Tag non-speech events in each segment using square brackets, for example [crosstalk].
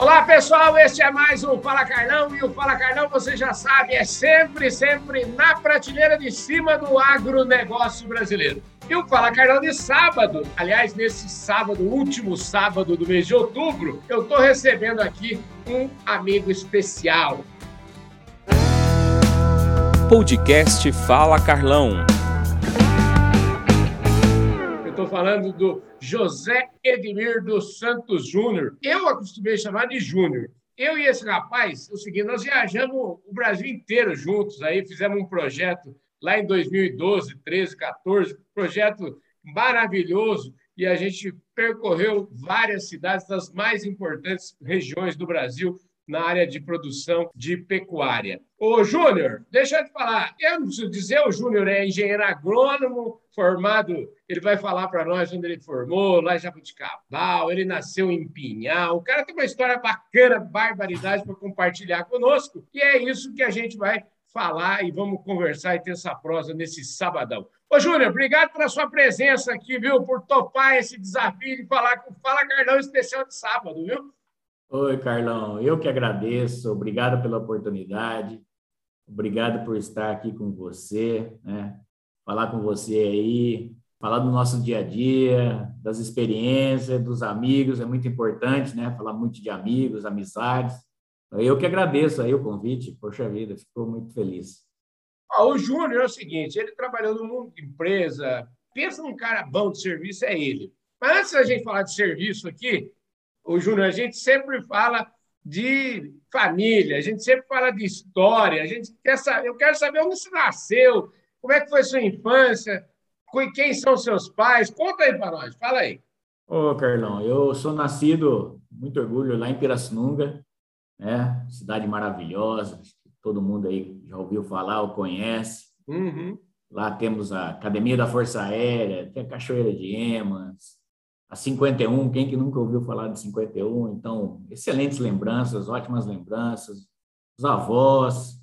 Olá, pessoal, este é mais um Fala Carlão e o Fala Carlão, você já sabe, é sempre, sempre na prateleira de cima do agronegócio brasileiro. E o Fala Carlão de sábado, aliás, nesse sábado, último sábado do mês de outubro, eu estou recebendo aqui um amigo especial. Podcast Fala Carlão. Estou falando do José Edmir dos Santos Júnior. Eu acostumei chamar de Júnior. Eu e esse rapaz, é o seguinte, nós viajamos o Brasil inteiro juntos, aí fizemos um projeto lá em 2012, 13, 14, projeto maravilhoso, e a gente percorreu várias cidades das mais importantes regiões do Brasil, na área de produção de pecuária. Ô, Júnior, deixa eu te falar. Eu não preciso dizer, o Júnior é engenheiro agrônomo, formado, ele vai falar para nós onde ele formou, lá em Jabuticabal, ele nasceu em Pinhal. O cara tem uma história bacana, barbaridade para compartilhar conosco, e é isso que a gente vai falar e vamos conversar e ter essa prosa nesse sabadão. Ô, Júnior, obrigado pela sua presença aqui, viu? Por topar esse desafio de falar com o Fala Carlão especial de sábado, viu? Oi, Carlão, eu que agradeço, obrigado pela oportunidade, obrigado por estar aqui com você, né? falar com você aí, falar do nosso dia a dia, das experiências, dos amigos, é muito importante, né? Falar muito de amigos, amizades. Eu que agradeço aí o convite, poxa vida, ficou muito feliz. Ah, o Júnior é o seguinte, ele trabalhou no mundo de empresa, pensa num cara bom de serviço, é ele. Mas antes da gente falar de serviço aqui, o Júnior, a gente sempre fala de família, a gente sempre fala de história, a gente quer saber, eu quero saber onde você nasceu, como é que foi sua infância, quem são seus pais, conta aí para nós, fala aí. Ô, Carlão, eu sou nascido, muito orgulho, lá em Pirassununga, né? cidade maravilhosa, todo mundo aí já ouviu falar ou conhece. Uhum. Lá temos a Academia da Força Aérea, tem a Cachoeira de Emas, a 51, quem que nunca ouviu falar de 51? Então, excelentes lembranças, ótimas lembranças, os avós,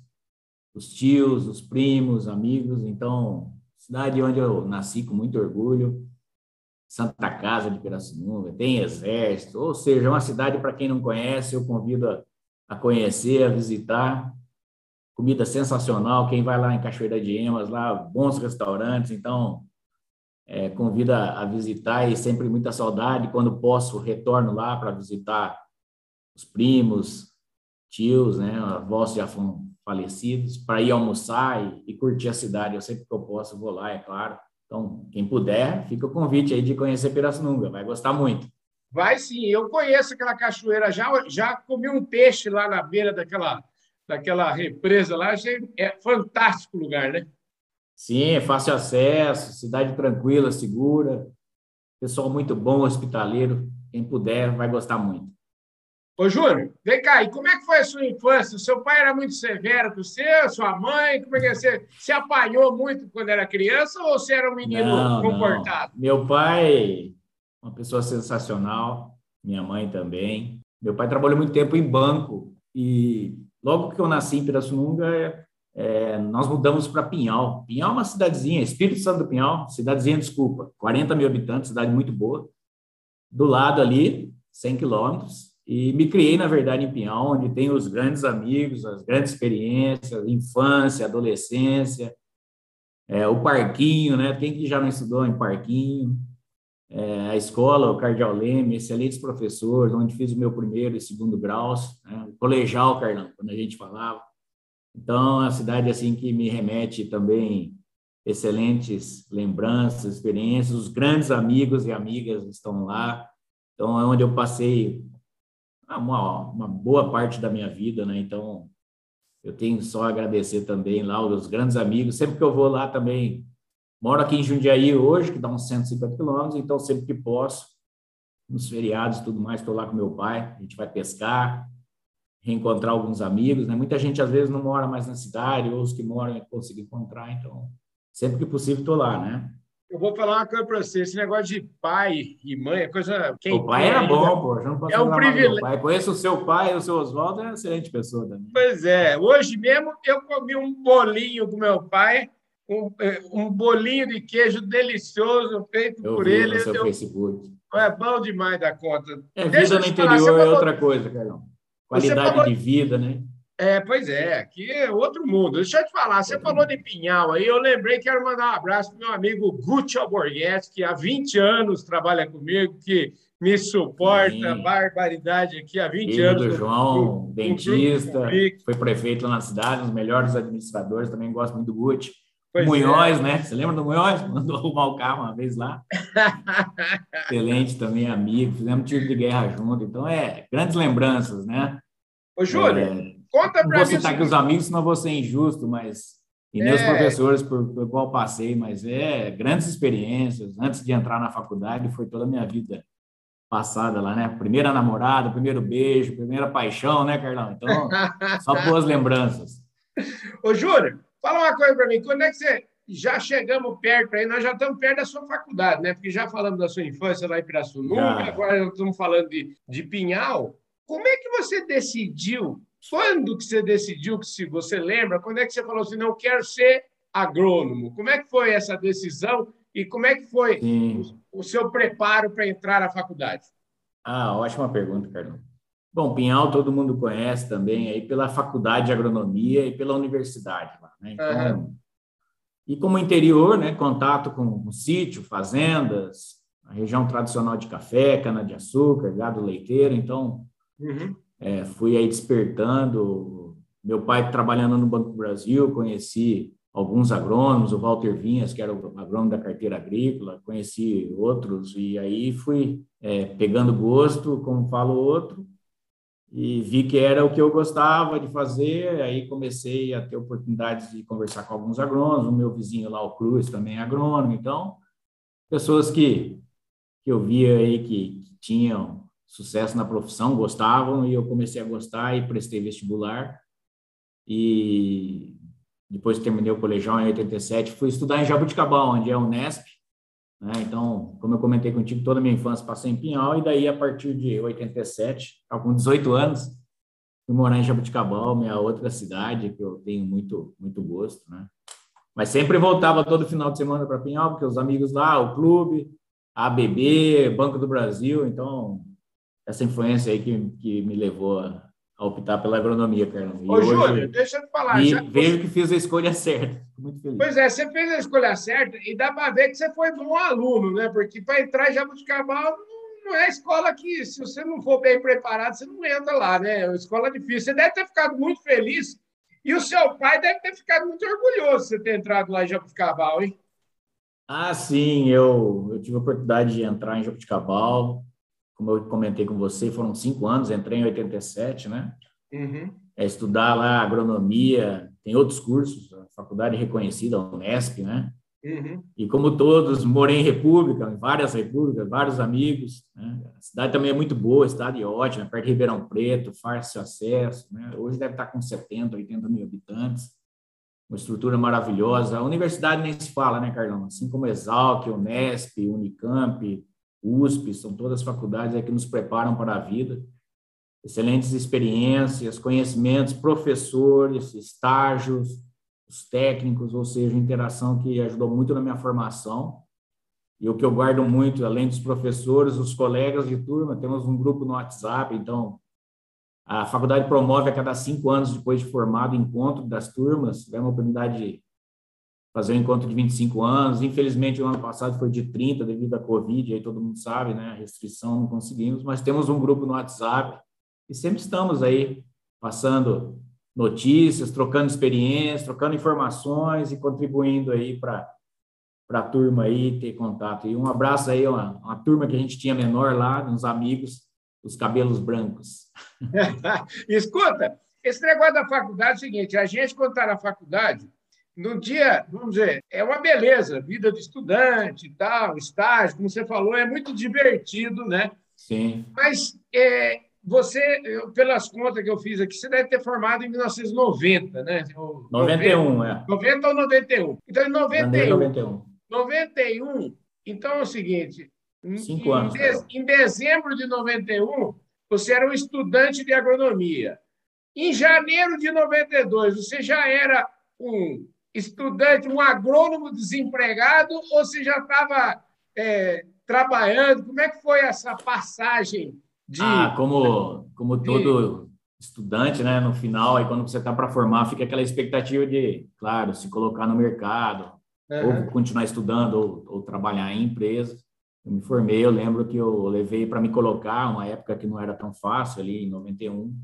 os tios, os primos, amigos. Então, cidade onde eu nasci com muito orgulho, Santa Casa de Pirassununga, tem exército, ou seja, uma cidade para quem não conhece, eu convido a, a conhecer, a visitar. Comida sensacional, quem vai lá em Cachoeira de Emas, lá bons restaurantes, então é, convida a visitar e sempre muita saudade. Quando posso, retorno lá para visitar os primos, tios, né, avós já foram falecidos, para ir almoçar e, e, curtir a cidade. Eu sempre que eu posso vou lá, é claro. Então, quem puder, fica o convite aí de conhecer Pirassununga, vai gostar muito. Vai sim, eu conheço aquela cachoeira, já, já comi um peixe lá na beira daquela, daquela represa lá, achei, é fantástico lugar, né? Sim, é fácil acesso, cidade tranquila, segura, pessoal muito bom, hospitaleiro. Quem puder vai gostar muito. Ô, Júnior, vem cá, e como é que foi a sua infância? O seu pai era muito severo com você, sua mãe? Como é que você se apanhou muito quando era criança ou você era um menino não, comportado? Não. Meu pai, uma pessoa sensacional, minha mãe também. Meu pai trabalhou muito tempo em banco e logo que eu nasci em Pirassununga, é, nós mudamos para Pinhal. Pinhal é uma cidadezinha, Espírito Santo do Pinhal, cidadezinha, desculpa, 40 mil habitantes, cidade muito boa. Do lado ali, 100 quilômetros, e me criei, na verdade, em Pinhal, onde tem os grandes amigos, as grandes experiências, infância, adolescência, é, o parquinho, né? Quem que já não estudou em parquinho? É, a escola, o Cardeal Leme, excelentes professores, onde fiz o meu primeiro e segundo graus, né? o colegial, Carlão, quando a gente falava. Então, é a cidade assim que me remete também excelentes lembranças, experiências, os grandes amigos e amigas estão lá. Então, é onde eu passei uma, uma boa parte da minha vida, né? Então, eu tenho só a agradecer também lá os grandes amigos. Sempre que eu vou lá também, moro aqui em Jundiaí hoje, que dá uns 150 quilômetros, então sempre que posso, nos feriados e tudo mais, estou lá com meu pai, a gente vai pescar, reencontrar alguns amigos, né? Muita gente às vezes não mora mais na cidade, ou os que moram conseguem encontrar, então sempre que possível estou lá, né? Eu vou falar uma coisa para você, esse negócio de pai e mãe é coisa... Quem o pai era bom, pô, não posso é um privilégio. Pai. Conheço o seu pai, o seu Oswaldo, é uma excelente pessoa também. Pois é, hoje mesmo eu comi um bolinho com meu pai, um, é, um bolinho de queijo delicioso feito eu por vi ele. no seu eu, Facebook. é bom demais da conta. É, Deixa vida no te falar, interior você é outra coisa, Carlão. Qualidade falou- de vida, né? É, pois é, aqui é outro mundo. Deixa eu te falar, você falou de Pinhal aí, eu lembrei, quero mandar um abraço para meu amigo Gucci Alborguete, que há 20 anos trabalha comigo, que me suporta, Sim. barbaridade aqui há 20 Filho anos. do João, um dentista, foi prefeito lá na cidade, um dos melhores administradores, também gosto muito do Gucci. Pois é. Munhoz, né? Você lembra do Munhoz? [laughs] Mandou arrumar o carro uma vez lá. [laughs] Excelente também, amigo. Fizemos tiro de guerra junto. Então, é grandes lembranças, né? Ô, Júlio, É, conta não vou mim. o citar aqui os amigos, senão vou ser injusto, mas. E meus É. professores por, por qual passei, mas é grandes experiências. Antes de entrar na faculdade, foi toda a minha vida passada lá, né? Primeira namorada, primeiro beijo, primeira paixão, né, Carlão? Então, só [laughs] boas lembranças. Ô, Júlio, fala uma coisa para mim. Quando é que você. Já chegamos perto aí, nós já estamos perto da sua faculdade, né? Porque já falamos da sua infância lá em Pirassununga, Já. agora estamos falando de, de Pinhal. Como é que você decidiu? Quando que você decidiu que se você lembra? Quando é que você falou assim, não quero ser agrônomo? Como é que foi essa decisão e como é que foi Sim. o seu preparo para entrar na faculdade? Ah, ótima pergunta, Carlão. Bom, Pinhal todo mundo conhece também aí pela faculdade de agronomia e pela universidade lá, né? Então, Aham. E como interior, né, contato com, com sítio, fazendas, a região tradicional de café, cana-de-açúcar, gado leiteiro, então Uhum. é, fui aí despertando. Meu pai trabalhando no Banco do Brasil, conheci alguns agrônomos, o Walter Vinhas, que era o agrônomo da carteira agrícola, conheci outros, e aí fui é, pegando gosto, como falo outro, e vi que era o que eu gostava de fazer, aí comecei a ter oportunidades de conversar com alguns agrônomos, o meu vizinho lá, o Cruz, também é agrônomo, então, pessoas que, que eu via aí que, que tinham sucesso na profissão, gostavam, e eu comecei a gostar e prestei vestibular, e depois terminei o colegial em 87, fui estudar em Jabuticabal, onde é o Unesp, né? Então, como eu comentei contigo, toda a minha infância passei em Pinhal, e daí, a partir de 87, estava com 18 anos, fui morar em Jabuticabal, minha outra cidade, que eu tenho muito, muito gosto, né? Mas sempre voltava todo final de semana para Pinhal, porque os amigos lá, o clube, a ABB, Banco do Brasil, então, essa influência aí que, que me levou a, a optar pela agronomia. E Ô, Júlio, deixa eu te falar. e já vejo que fiz a escolha certa. Fico muito feliz. Pois é, você fez a escolha certa e dá para ver que você foi bom aluno, né? Porque para entrar em Jabuticabal não- é escola que, se você não for bem preparado, você não entra lá, né? É uma escola difícil. Você deve ter ficado muito feliz e o seu pai deve ter ficado muito orgulhoso de você ter entrado lá em Jabuticabal, hein? Ah, sim, eu, eu tive a oportunidade de entrar em Jabuticabal. Como eu comentei com você, foram cinco anos, entrei em 87, né? Uhum. É estudar lá agronomia, tem outros cursos, faculdade reconhecida, a Unesp, né? Uhum. E como todos, morei em república, em várias repúblicas, vários amigos. Né? A cidade também é muito boa, a cidade é ótima, perto de Ribeirão Preto, fácil acesso. Né? Hoje deve estar com 70, 80 mil habitantes. Uma estrutura maravilhosa. A universidade nem se fala, né, Carlão? Assim como Exalc, Unesp, Unicamp, USP, são todas faculdades que nos preparam para a vida. Excelentes experiências, conhecimentos, professores, estágios, os técnicos, ou seja, interação que ajudou muito na minha formação. E o que eu guardo muito, além dos professores, os colegas de turma, temos um grupo no WhatsApp, então a faculdade promove a cada cinco anos, depois de formado, encontro das turmas. Tivemos a oportunidade de fazer um encontro de 25 anos. Infelizmente, o ano passado foi de 30 devido à Covid, aí todo mundo sabe, né? A restrição não conseguimos, mas temos um grupo no WhatsApp e sempre estamos aí passando notícias, trocando experiências, trocando informações e contribuindo aí para para a turma aí ter contato. E um abraço aí, uma, uma turma que a gente tinha menor lá, uns amigos, os cabelos brancos. [laughs] Escuta, esse negócio da faculdade é o seguinte: a gente, quando está na faculdade, no dia, vamos dizer, é uma beleza, vida de estudante e tal, estágio, como você falou, é muito divertido, né? Sim. Mas é, você, eu, pelas contas que eu fiz aqui, você deve ter formado em 1990, né? Ou 91, é. 90 ou 91. Então, em Janeiro 91, 91. 91, então é o seguinte: em- Cinco em, anos, de- em dezembro de 91, você era um estudante de agronomia. Em janeiro de 92, você já era um estudante, um agrônomo desempregado, ou você já estava é, trabalhando? Como é que foi essa passagem de. Ah, como, como todo estudante, né? No final, aí quando você está para formar, fica aquela expectativa de, claro, se colocar no mercado, uhum. ou continuar estudando, ou, ou trabalhar em empresas. Eu me formei, eu lembro que eu levei para me colocar, uma época que não era tão fácil, ali em 91.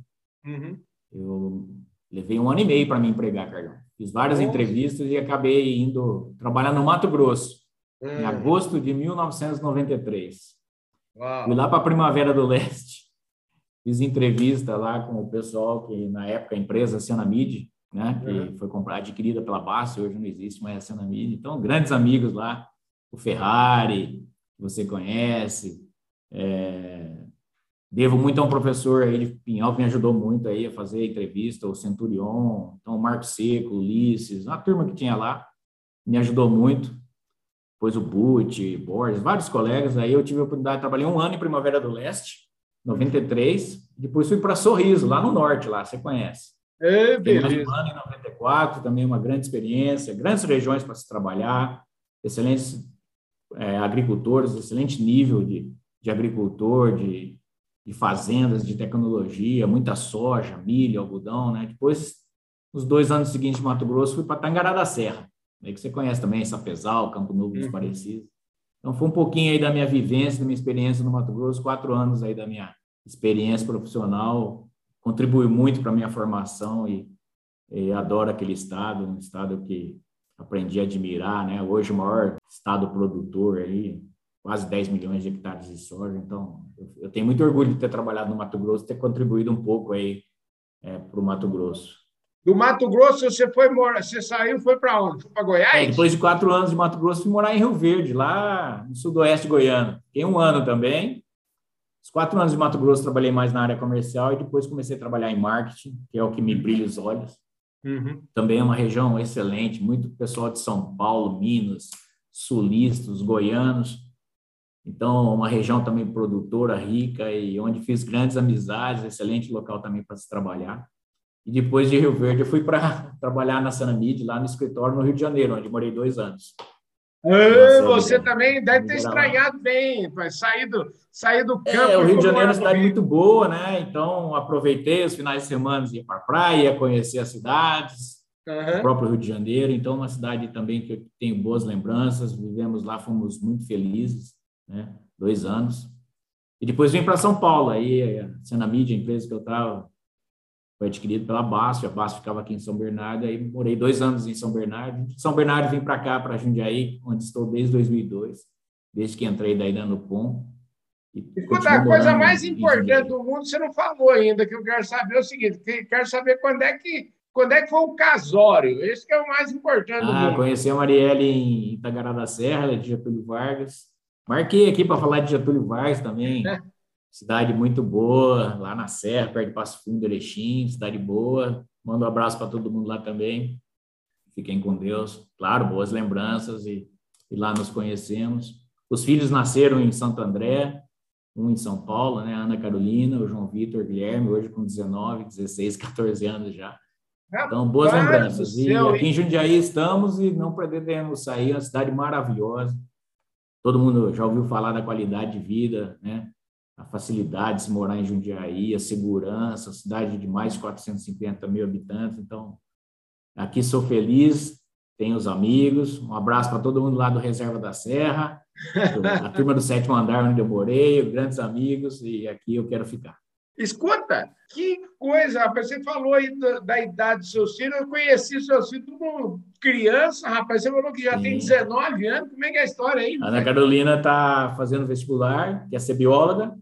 Uhum. Eu levei um ano e meio para me empregar, Carlão. Fiz várias Nossa. entrevistas e acabei indo trabalhar no Mato Grosso, uhum. em agosto de 1993. Uau. Fui lá para a Primavera do Leste. [laughs] Fiz entrevista lá com o pessoal que, na época, a empresa Senamid, né, que uhum. foi comprada, adquirida pela Bassi, hoje não existe mais a Senamid. Então, grandes amigos lá, o Ferrari, que você conhece. É, devo muito a um professor aí de Pinhal que me ajudou muito aí a fazer a entrevista, o Centurion, então o Marco Seco, Ulisses, uma turma que tinha lá, me ajudou muito. Depois o Butch, Borges, vários colegas. Aí eu tive a oportunidade de trabalhar um ano em Primavera do Leste, 93. Depois fui para Sorriso, lá no norte, lá, você conhece. É, beleza. Um ano em 94, também uma grande experiência, grandes regiões para se trabalhar, excelentes é, agricultores, excelente nível de, de agricultor, de, de fazendas, de tecnologia, muita soja, milho, algodão, né? Depois, nos dois anos seguintes de Mato Grosso, fui para Tangará da Serra, né? que você conhece também, Sapezal, Campo Novo dos uhum. Parecidos. Então, foi um pouquinho aí da minha vivência, da minha experiência no Mato Grosso, quatro anos aí da minha experiência profissional, contribuiu muito para a minha formação e, e adoro aquele estado, um estado que aprendi a admirar, né? Hoje o maior estado produtor aí, quase 10 milhões de hectares de soja. Então, eu, eu tenho muito orgulho de ter trabalhado no Mato Grosso, ter contribuído um pouco aí é, para o Mato Grosso. Do Mato Grosso você foi morar, você saiu, foi para onde? Foi para Goiás? É, depois de quatro anos de Mato Grosso, fui morar em Rio Verde, lá no sudoeste goiano. Fiquei um ano também. Os quatro anos de Mato Grosso trabalhei mais na área comercial e depois comecei a trabalhar em marketing, que é o que me brilha os olhos. Uhum. Também é uma região excelente, muito pessoal de São Paulo, Minas, sulistas, goianos. Então, uma região também produtora, rica e onde fiz grandes amizades, excelente local também para se trabalhar. E depois de Rio Verde, eu fui para [laughs] trabalhar na Sanamid, lá no escritório no Rio de Janeiro, onde morei dois anos. Ah, você também deve ter estranhado bem, sair do, sair do campo. É, o Rio de Janeiro é uma cidade muito boa, né? Então, aproveitei os finais de semana, ia para a praia, conhecer as cidades, uhum. o próprio Rio de Janeiro. Então, uma cidade também que eu tenho boas lembranças. Vivemos lá, fomos muito felizes, né? Dois anos. E depois vim para São Paulo, aí a Senamídia, a empresa que eu estava, foi adquirido pela Basf, a Basf ficava aqui em São Bernardo, aí morei dois anos em São Bernardo. De São Bernardo vim para cá, para Jundiaí, onde estou desde 2002, desde que entrei daí da Nupom. Escuta, a coisa mais importante do mundo você não falou ainda, que eu quero saber é o seguinte, quero saber quando é que quando é que foi o casório? Esse que é o mais importante do ah, mundo. Conheci a Marielle em Itagará da Serra, de Getúlio Vargas. Marquei aqui para falar de Getúlio Vargas também. [laughs] Cidade muito boa, lá na Serra, perto de Passo Fundo, Erechim, cidade boa. Mando um abraço para todo mundo lá também. Fiquem com Deus. Claro, boas lembranças e, e lá nos conhecemos. Os filhos nasceram em Santo André, um em São Paulo, né? Ana Carolina, o João Vitor, Guilherme, hoje com 19, 16, 14 anos já. Então, boas lembranças. E aqui em Jundiaí estamos e não pretendemos sair, é uma cidade maravilhosa. Todo mundo já ouviu falar da qualidade de vida, né? A facilidade de se morar em Jundiaí, a segurança, cidade de mais de 450 mil habitantes. Então, aqui sou feliz, tenho os amigos. Um abraço para todo mundo lá do Reserva da Serra, a [laughs] turma do sétimo andar onde eu morei, grandes amigos, e aqui eu quero ficar. Escuta, que coisa, rapaz. Você falou aí da, da idade do seu filho. Eu conheci seu filho como criança, rapaz. Você falou que já Sim. tem 19 anos. Como é que é a história aí? Ana Carolina está fazendo vestibular, quer ser bióloga.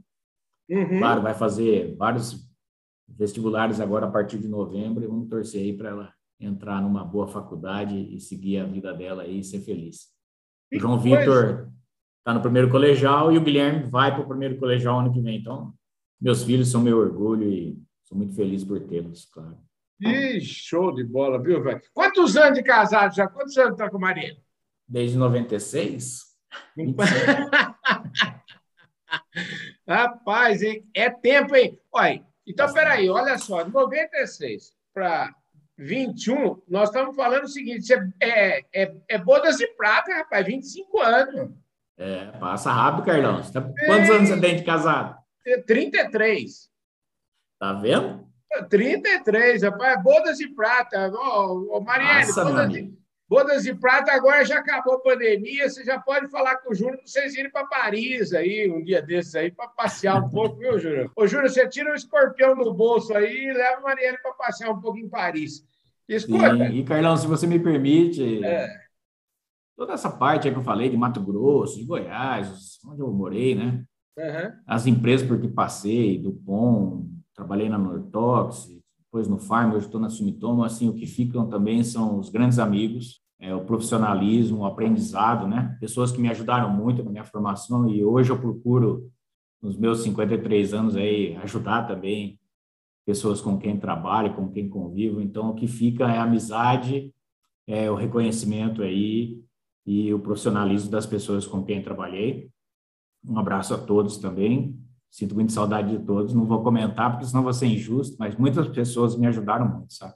Uhum. Claro, vai fazer vários vestibulares agora a partir de novembro e vamos torcer aí para ela entrar numa boa faculdade e seguir a vida dela aí e ser feliz. o João Vitor está no primeiro colegial e o Guilherme vai para o primeiro colegial ano que vem. Então, meus filhos são meu orgulho e sou muito feliz por tê-los, claro. Ih, show de bola, viu, velho? Quantos anos de casado já? Quantos anos está com a Maria? Desde 96. [laughs] [laughs] Rapaz, hein? é tempo, hein? Olha, então, peraí, olha só, de 96 para 21, nós estamos falando o seguinte: é, é, é bodas de prata, rapaz, 25 anos. É, passa rápido, Carlão. Tá... Quantos é, anos você tem de casado? 33. Tá vendo? 33, rapaz, bodas de prata. Ô, ô Marielle, Nossa, bodas, de, bodas de prata agora já acabou a pandemia, você já pode falar com o Júnior para vocês irem para Paris aí, um dia desses aí, para passear um pouco, viu, Júnior? Ô, Júnior, você tira o escorpião do bolso aí e leva a Marielle para passear um pouco em Paris. Escuta. Sim. E, Carlão, se você me permite, é. toda essa parte aí que eu falei de Mato Grosso, de Goiás, onde eu morei, né? Uhum. As empresas por que passei, do POM, trabalhei na Nortox, depois no Farm, hoje estou na Sumitomo, assim, o que ficam também são os grandes amigos, é, o profissionalismo, o aprendizado, né? Pessoas que me ajudaram muito na minha formação e hoje eu procuro, nos meus 53 anos aí, ajudar também pessoas com quem trabalho, com quem convivo. Então, o que fica é a amizade, é o reconhecimento aí e o profissionalismo das pessoas com quem trabalhei. Um abraço a todos também. Sinto muita saudade de todos. Não vou comentar, porque senão vou ser injusto, mas muitas pessoas me ajudaram muito, sabe?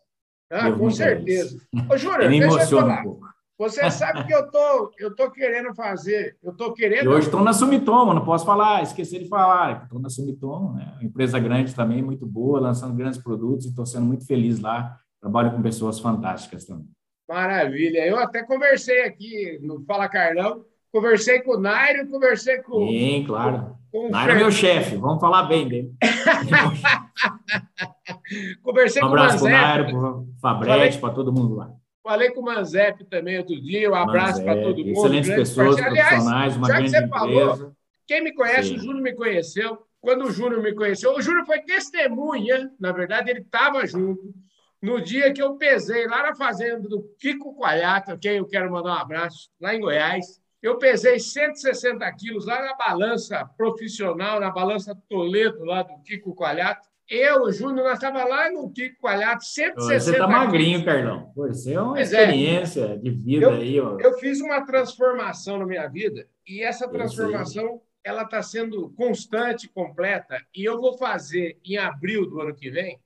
Ah, com certeza. Ô, Júnior, me emociona um pouco. Você sabe que eu tô, eu tô querendo fazer, eu tô querendo. E hoje estou na Sumitomo, não posso falar, esqueci de falar. Estou na Sumitomo, né? Uma empresa grande também, muito boa, lançando grandes produtos e estou sendo muito feliz lá. Trabalho com pessoas fantásticas também. Maravilha. Eu até conversei aqui no Fala Carlão, conversei com o Nairo, conversei com. Sim, claro. Com Nairo é meu chefe, vamos falar bem dele. [laughs] conversei um com o abraço para o Nairo, para o Fabrete, para todo mundo lá. Falei com o Manzep também outro dia. Um abraço para todo mundo. Excelentes pessoas, profissionais, uma grande empresa. Falou, quem me conhece, Sim. o Júnior me conheceu. Quando o Júnior me conheceu, o Júnior foi testemunha, na verdade, ele estava junto. No dia que eu pesei lá na fazenda do Kiko Coalhata, quem eu quero mandar um abraço, lá em Goiás, eu pesei 160 quilos lá na balança profissional, na balança Toledo, lá do Kiko Coalhata. Eu, Júnior, nós estávamos lá no Kiko Coalhado, 160 Você está magrinho, Carlão. Você é uma pois é. experiência é. de vida eu, aí. Ó. Eu fiz uma transformação na minha vida e essa transformação ela está sendo constante, completa. E eu vou fazer, em abril do ano que vem,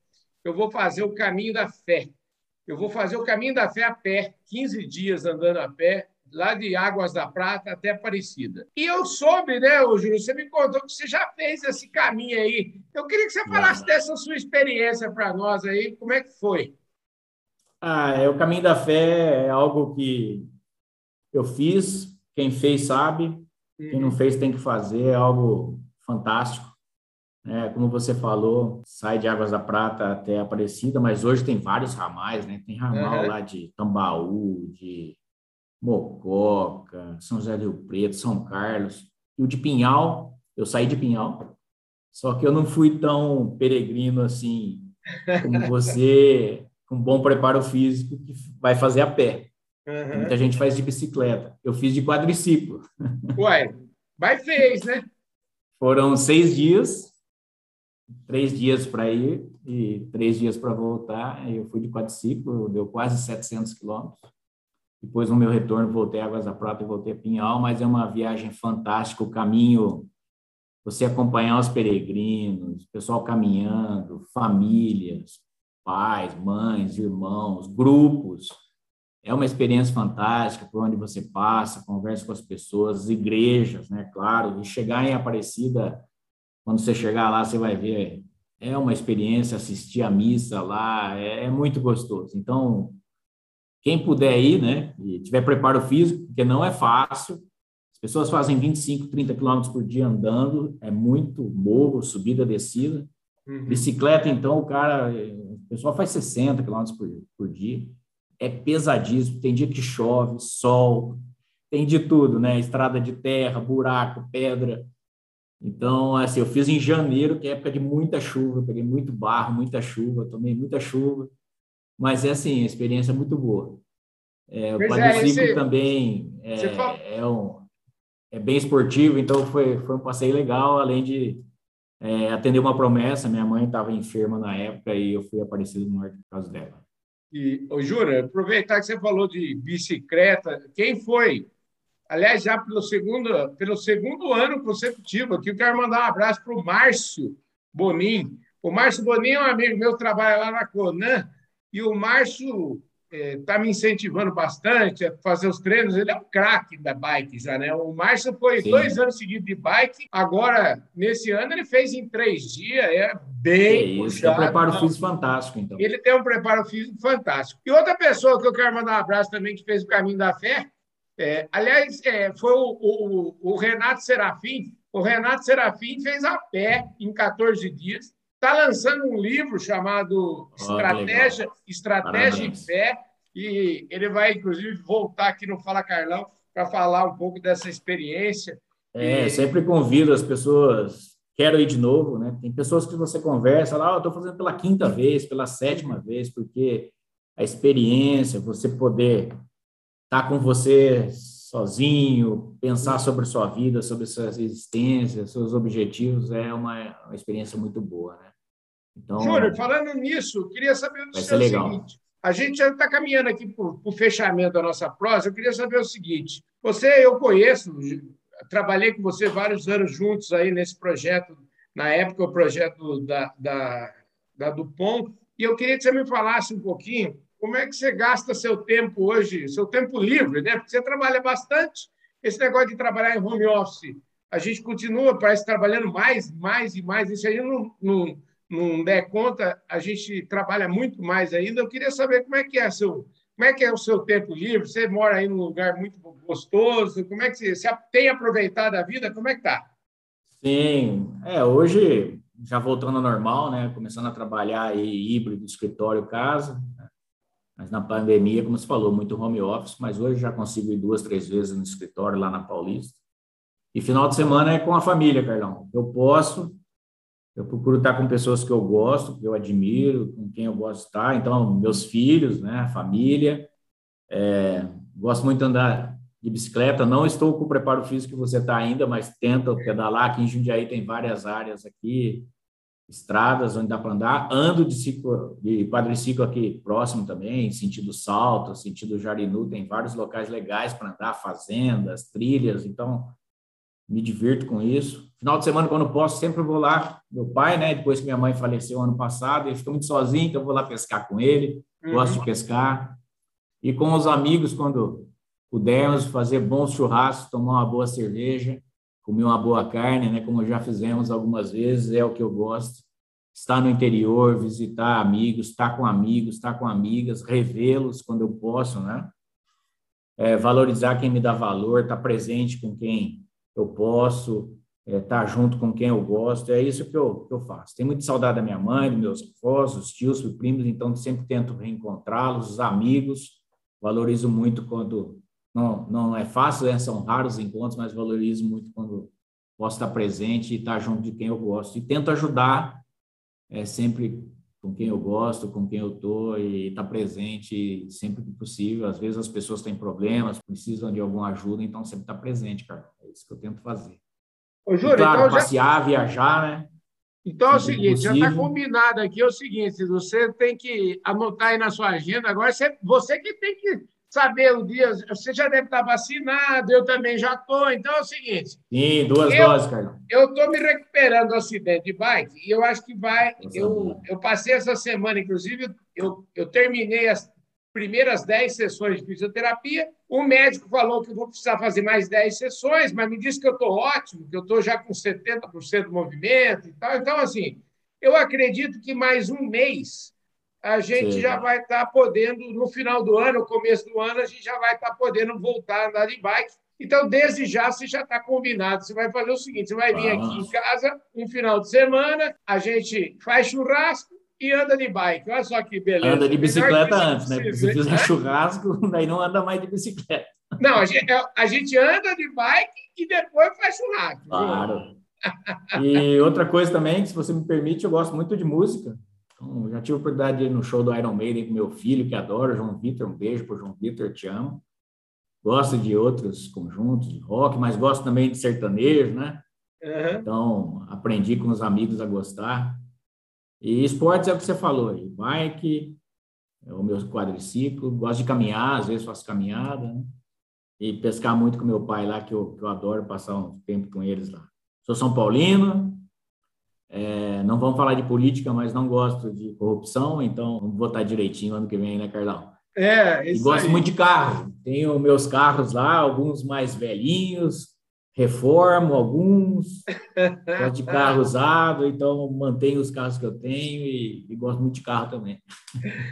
eu vou fazer o caminho da fé. Eu vou fazer o caminho da fé a pé, 15 dias andando a pé, lá de Águas da Prata até Aparecida. E eu soube, né, Júlio, você me contou que você já fez esse caminho aí. Eu queria que você falasse dessa sua experiência para nós aí, como é que foi? Ah, é, o caminho da fé é algo que eu fiz, quem fez sabe, quem não uhum. fez tem que fazer, é algo fantástico. É, como você falou, sai de Águas da Prata até Aparecida, mas hoje tem vários ramais, né? Tem ramal uhum. lá de Tambaú, de Mococa, São José do Rio Preto, São Carlos. E o de Pinhal, eu saí de Pinhal, só que eu não fui tão peregrino assim como [laughs] você, com bom preparo físico, que vai fazer a pé. Uhum. Muita gente faz de bicicleta. Eu fiz de quadriciclo. [laughs] Uai, vai fez, né? Foram seis dias, três dias para ir e três dias para voltar. Eu fui de quadriciclo, deu quase 700 quilômetros. Depois, no meu retorno, voltei a Águas da Prata e voltei a Pinhal, mas é uma viagem fantástica, o caminho, você acompanhar os peregrinos, pessoal caminhando, famílias, pais, mães, irmãos, grupos. É uma experiência fantástica por onde você passa, conversa com as pessoas, igrejas, né? Claro, e chegar em Aparecida, quando você chegar lá, você vai ver, é uma experiência assistir a missa lá, é, é muito gostoso. Então, quem puder ir, né, e tiver preparo físico, porque não é fácil. As pessoas fazem 25, 30 quilômetros por dia andando, é muito morro, subida, descida. Uhum. Bicicleta, então, o cara, o pessoal faz 60 quilômetros por, por dia. É pesadíssimo. Tem dia que chove, sol, tem de tudo, né? Estrada de terra, buraco, pedra. Então, assim, eu fiz em janeiro, que é época de muita chuva, peguei muito barro, muita chuva, tomei muita chuva. Mas é assim, a experiência é muito boa. É, o quadriciclo é, também é, é, um, é bem esportivo, então foi, foi um passeio legal, além de é, atender uma promessa. Minha mãe estava enferma na época e eu fui aparecido no norte por causa dela. E, ô, Júnior, aproveitar que você falou de bicicleta, quem foi? Aliás, já pelo segundo, pelo segundo ano consecutivo, aqui eu quero mandar um abraço para o Márcio Bonin. O Márcio Bonin é um amigo meu, trabalha lá na Conan, e o Márcio está é, me incentivando bastante a fazer os treinos. Ele é um craque da bike já, né? O Márcio foi Sim. dois anos seguidos de bike. Agora, nesse ano, ele fez em três dias. É bem é isso, puxado. É um preparo físico fantástico, então. Ele tem um preparo físico fantástico. E outra pessoa que eu quero mandar um abraço também, que fez o caminho da fé, é, aliás, é, foi o, o, o Renato Serafim. O Renato Serafim fez a pé em 14 dias está lançando um livro chamado Estratégia, oh, Estratégia em Fé, e ele vai, inclusive, voltar aqui no Fala Carlão para falar um pouco dessa experiência. É, e... sempre convido as pessoas, quero ir de novo, né? Tem pessoas que você conversa lá, oh, estou fazendo pela quinta vez, pela sétima vez, porque a experiência, você poder estar tá com você sozinho, pensar sobre sua vida, sobre suas existências, seus objetivos, é uma, uma experiência muito boa, né? Então, Júnior, falando nisso, queria saber do seguinte. A gente já está caminhando aqui para o fechamento da nossa prosa. Eu queria saber o seguinte: você, eu conheço, trabalhei com você vários anos juntos aí nesse projeto, na época, o projeto da, da, da Dupont, e eu queria que você me falasse um pouquinho como é que você gasta seu tempo hoje, seu tempo livre, né? Porque você trabalha bastante. Esse negócio de trabalhar em home office, a gente continua, parece, trabalhando mais, mais e mais. Isso aí não, não não der conta, a gente trabalha muito mais ainda. Eu queria saber como é que é seu, como é que é o seu tempo livre. Você mora aí num lugar muito gostoso. Como é que você, você tem aproveitado a vida? Como é que tá? Sim, é hoje já voltando ao normal, né? Começando a trabalhar aí híbrido, escritório, casa. Mas na pandemia, como você falou, muito home office. Mas hoje já consigo ir duas, três vezes no escritório lá na Paulista. E final de semana é com a família, Carlão. Eu posso, eu procuro estar com pessoas que eu gosto, que eu admiro, com quem eu gosto de estar. Então, meus filhos, né, família. É, gosto muito de andar de bicicleta. Não estou com o preparo físico que você está ainda, mas tento pedalar. Aqui em Jundiaí tem várias áreas aqui, estradas onde dá para andar. Ando de, ciclo, de quadriciclo aqui próximo também, sentido Salto, sentido Jarinu. Tem vários locais legais para andar, fazendas, trilhas. Então, me divirto com isso. Final de semana, quando posso, sempre vou lá. Meu pai, né? Depois que minha mãe faleceu ano passado, ele fica muito sozinho, então eu vou lá pescar com ele. Uhum. Gosto de pescar. E com os amigos, quando pudermos fazer bons churrascos, tomar uma boa cerveja, comer uma boa carne, né? Como já fizemos algumas vezes, é o que eu gosto. Estar no interior, visitar amigos, estar com amigos, estar com amigas, revê-los quando eu posso, né? É, valorizar quem me dá valor, estar presente com quem eu posso estar é, tá junto com quem eu gosto, é isso que eu, que eu faço. Tenho muita saudade da minha mãe, dos meus avós, dos tios, dos primos, então sempre tento reencontrá-los, os amigos, valorizo muito quando, não, não é fácil, né? são raros os encontros, mas valorizo muito quando posso estar presente e estar junto de quem eu gosto. E tento ajudar é, sempre com quem eu gosto, com quem eu estou e estar presente sempre que possível. Às vezes as pessoas têm problemas, precisam de alguma ajuda, então sempre estar presente, cara. É isso que eu tento fazer. Ô, Júlio, claro, então passear, já... viajar, né? Então é o seguinte, já está combinado aqui, é o seguinte, você tem que anotar aí na sua agenda, agora você, você que tem que saber o dia, você já deve estar vacinado, eu também já estou, então é o seguinte... Sim, duas eu, doses, Carlos. Eu estou me recuperando do acidente de bike e eu acho que vai... Eu, eu passei essa semana, inclusive, eu, eu terminei as primeiras 10 sessões de fisioterapia. O médico falou que eu vou precisar fazer mais 10 sessões, mas me disse que eu estou ótimo, que eu estou já com 70% do movimento e tal. Então, assim, eu acredito que mais um mês a gente Sim. já vai estar tá podendo, no final do ano, no começo do ano, a gente já vai estar tá podendo voltar a andar de bike. Então, desde já, você já está combinado. Você vai fazer o seguinte: você vai vir aqui em casa um final de semana, a gente faz churrasco, e anda de bike. Olha só que beleza. Anda de bicicleta antes, né? Porque se fizer churrasco, [laughs] daí não anda mais de bicicleta. Não, a gente, é, a gente anda de bike e depois faz churrasco. Claro. E outra coisa também, se você me permite, eu gosto muito de música. Então, já tive a oportunidade de ir no show do Iron Maiden com meu filho, que adora, João Vitor. Um beijo para João Vitor, te amo. Gosto de outros conjuntos de rock, mas gosto também de sertanejo, né? Uhum. Então, aprendi com os amigos a gostar. E esportes é o que você falou aí, bike, é o meu quadriciclo, gosto de caminhar, às vezes faço caminhada, né? E pescar muito com meu pai lá, que eu, que eu adoro passar um tempo com eles lá. Sou São Paulino, É, não vamos falar de política, mas não gosto de corrupção, então vamos votar direitinho ano que vem, né, Carlão? É, isso e gosto aí. muito de carro. Tenho meus carros lá, alguns mais velhinhos, reformo alguns, gosto de carro [laughs] usado, então mantenho os carros que eu tenho e, e, gosto muito de carro também.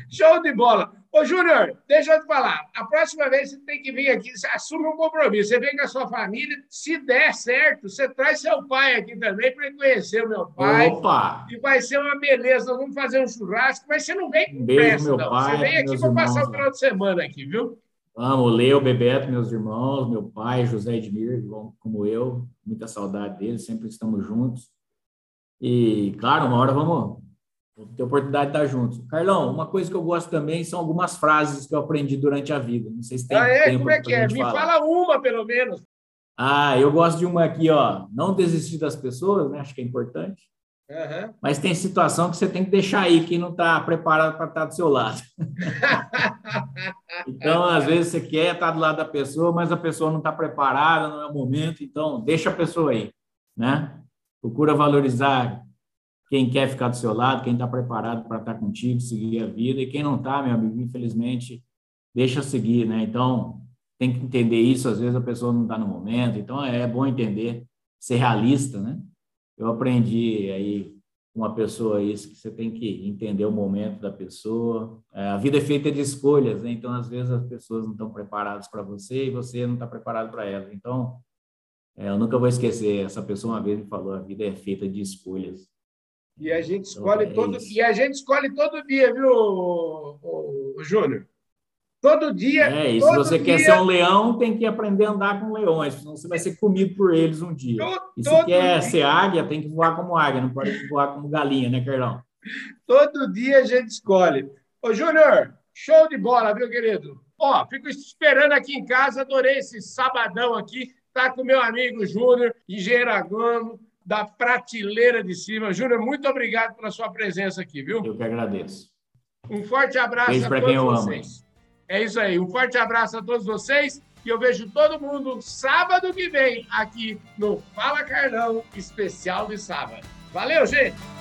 Show de bola! Ô, Júnior, deixa eu te falar, a próxima vez você tem que vir aqui, você assume um compromisso, você vem com a sua família, se der certo, você traz seu pai aqui também para conhecer o meu pai. Opa! E vai ser uma beleza, nós vamos fazer um churrasco, mas você não vem com um beijo, pressa, meu não. Pai, você vem aqui para passar o final de semana aqui, viu? Amo Leo, Bebeto, meus irmãos, meu pai, José Edmir, como eu, muita saudade deles, sempre estamos juntos. E, claro, uma hora vamos, vamos ter oportunidade de estar juntos. Carlão, uma coisa que eu gosto também são algumas frases que eu aprendi durante a vida. Não sei se tem ah, é? tempo Como é que é? Me falar. fala uma, pelo menos. Ah, eu gosto de uma aqui, ó. Não desistir das pessoas, né? Acho que é importante. Uhum. Mas tem situação que você tem que deixar aí quem não está preparado para estar do seu lado. [laughs] então, às vezes, você quer estar do lado da pessoa, mas a pessoa não está preparada, não é o momento. Então, deixa a pessoa aí, né? Procura valorizar quem quer ficar do seu lado, quem está preparado para estar contigo, seguir a vida. E quem não está, meu amigo, infelizmente, deixa seguir, né? Então, tem que entender isso. Às vezes, a pessoa não está no momento. Então, é bom entender, ser realista, né? Eu aprendi aí uma pessoa isso que você tem que entender o momento da pessoa. É, a vida é feita de escolhas, né? então às vezes as pessoas não estão preparadas para você e você não está preparado para elas. Então é, eu nunca vou esquecer essa pessoa uma vez me falou: a vida é feita de escolhas. E a gente escolhe então, é todo isso. e a gente escolhe todo dia, viu, o, o, o Júnior? Todo dia. É, e se você dia... quer ser um leão, tem que aprender a andar com leões, senão você vai ser comido por eles um dia. Todo, e se quer dia... ser águia, tem que voar como águia, não pode voar como galinha, né, Carlão? Todo dia a gente escolhe. Ô, Júnior, show de bola, viu, querido? Ó, fico esperando aqui em casa, adorei esse sabadão aqui, tá com meu amigo Júnior, engenheiro agrônomo, da prateleira de cima. Júnior, muito obrigado pela sua presença aqui, viu? Eu que agradeço. Um forte abraço Beijo a todos vocês. Amo. É isso aí. Um forte abraço a todos vocês e eu vejo todo mundo sábado que vem aqui no Fala Carlão especial de sábado. Valeu, gente!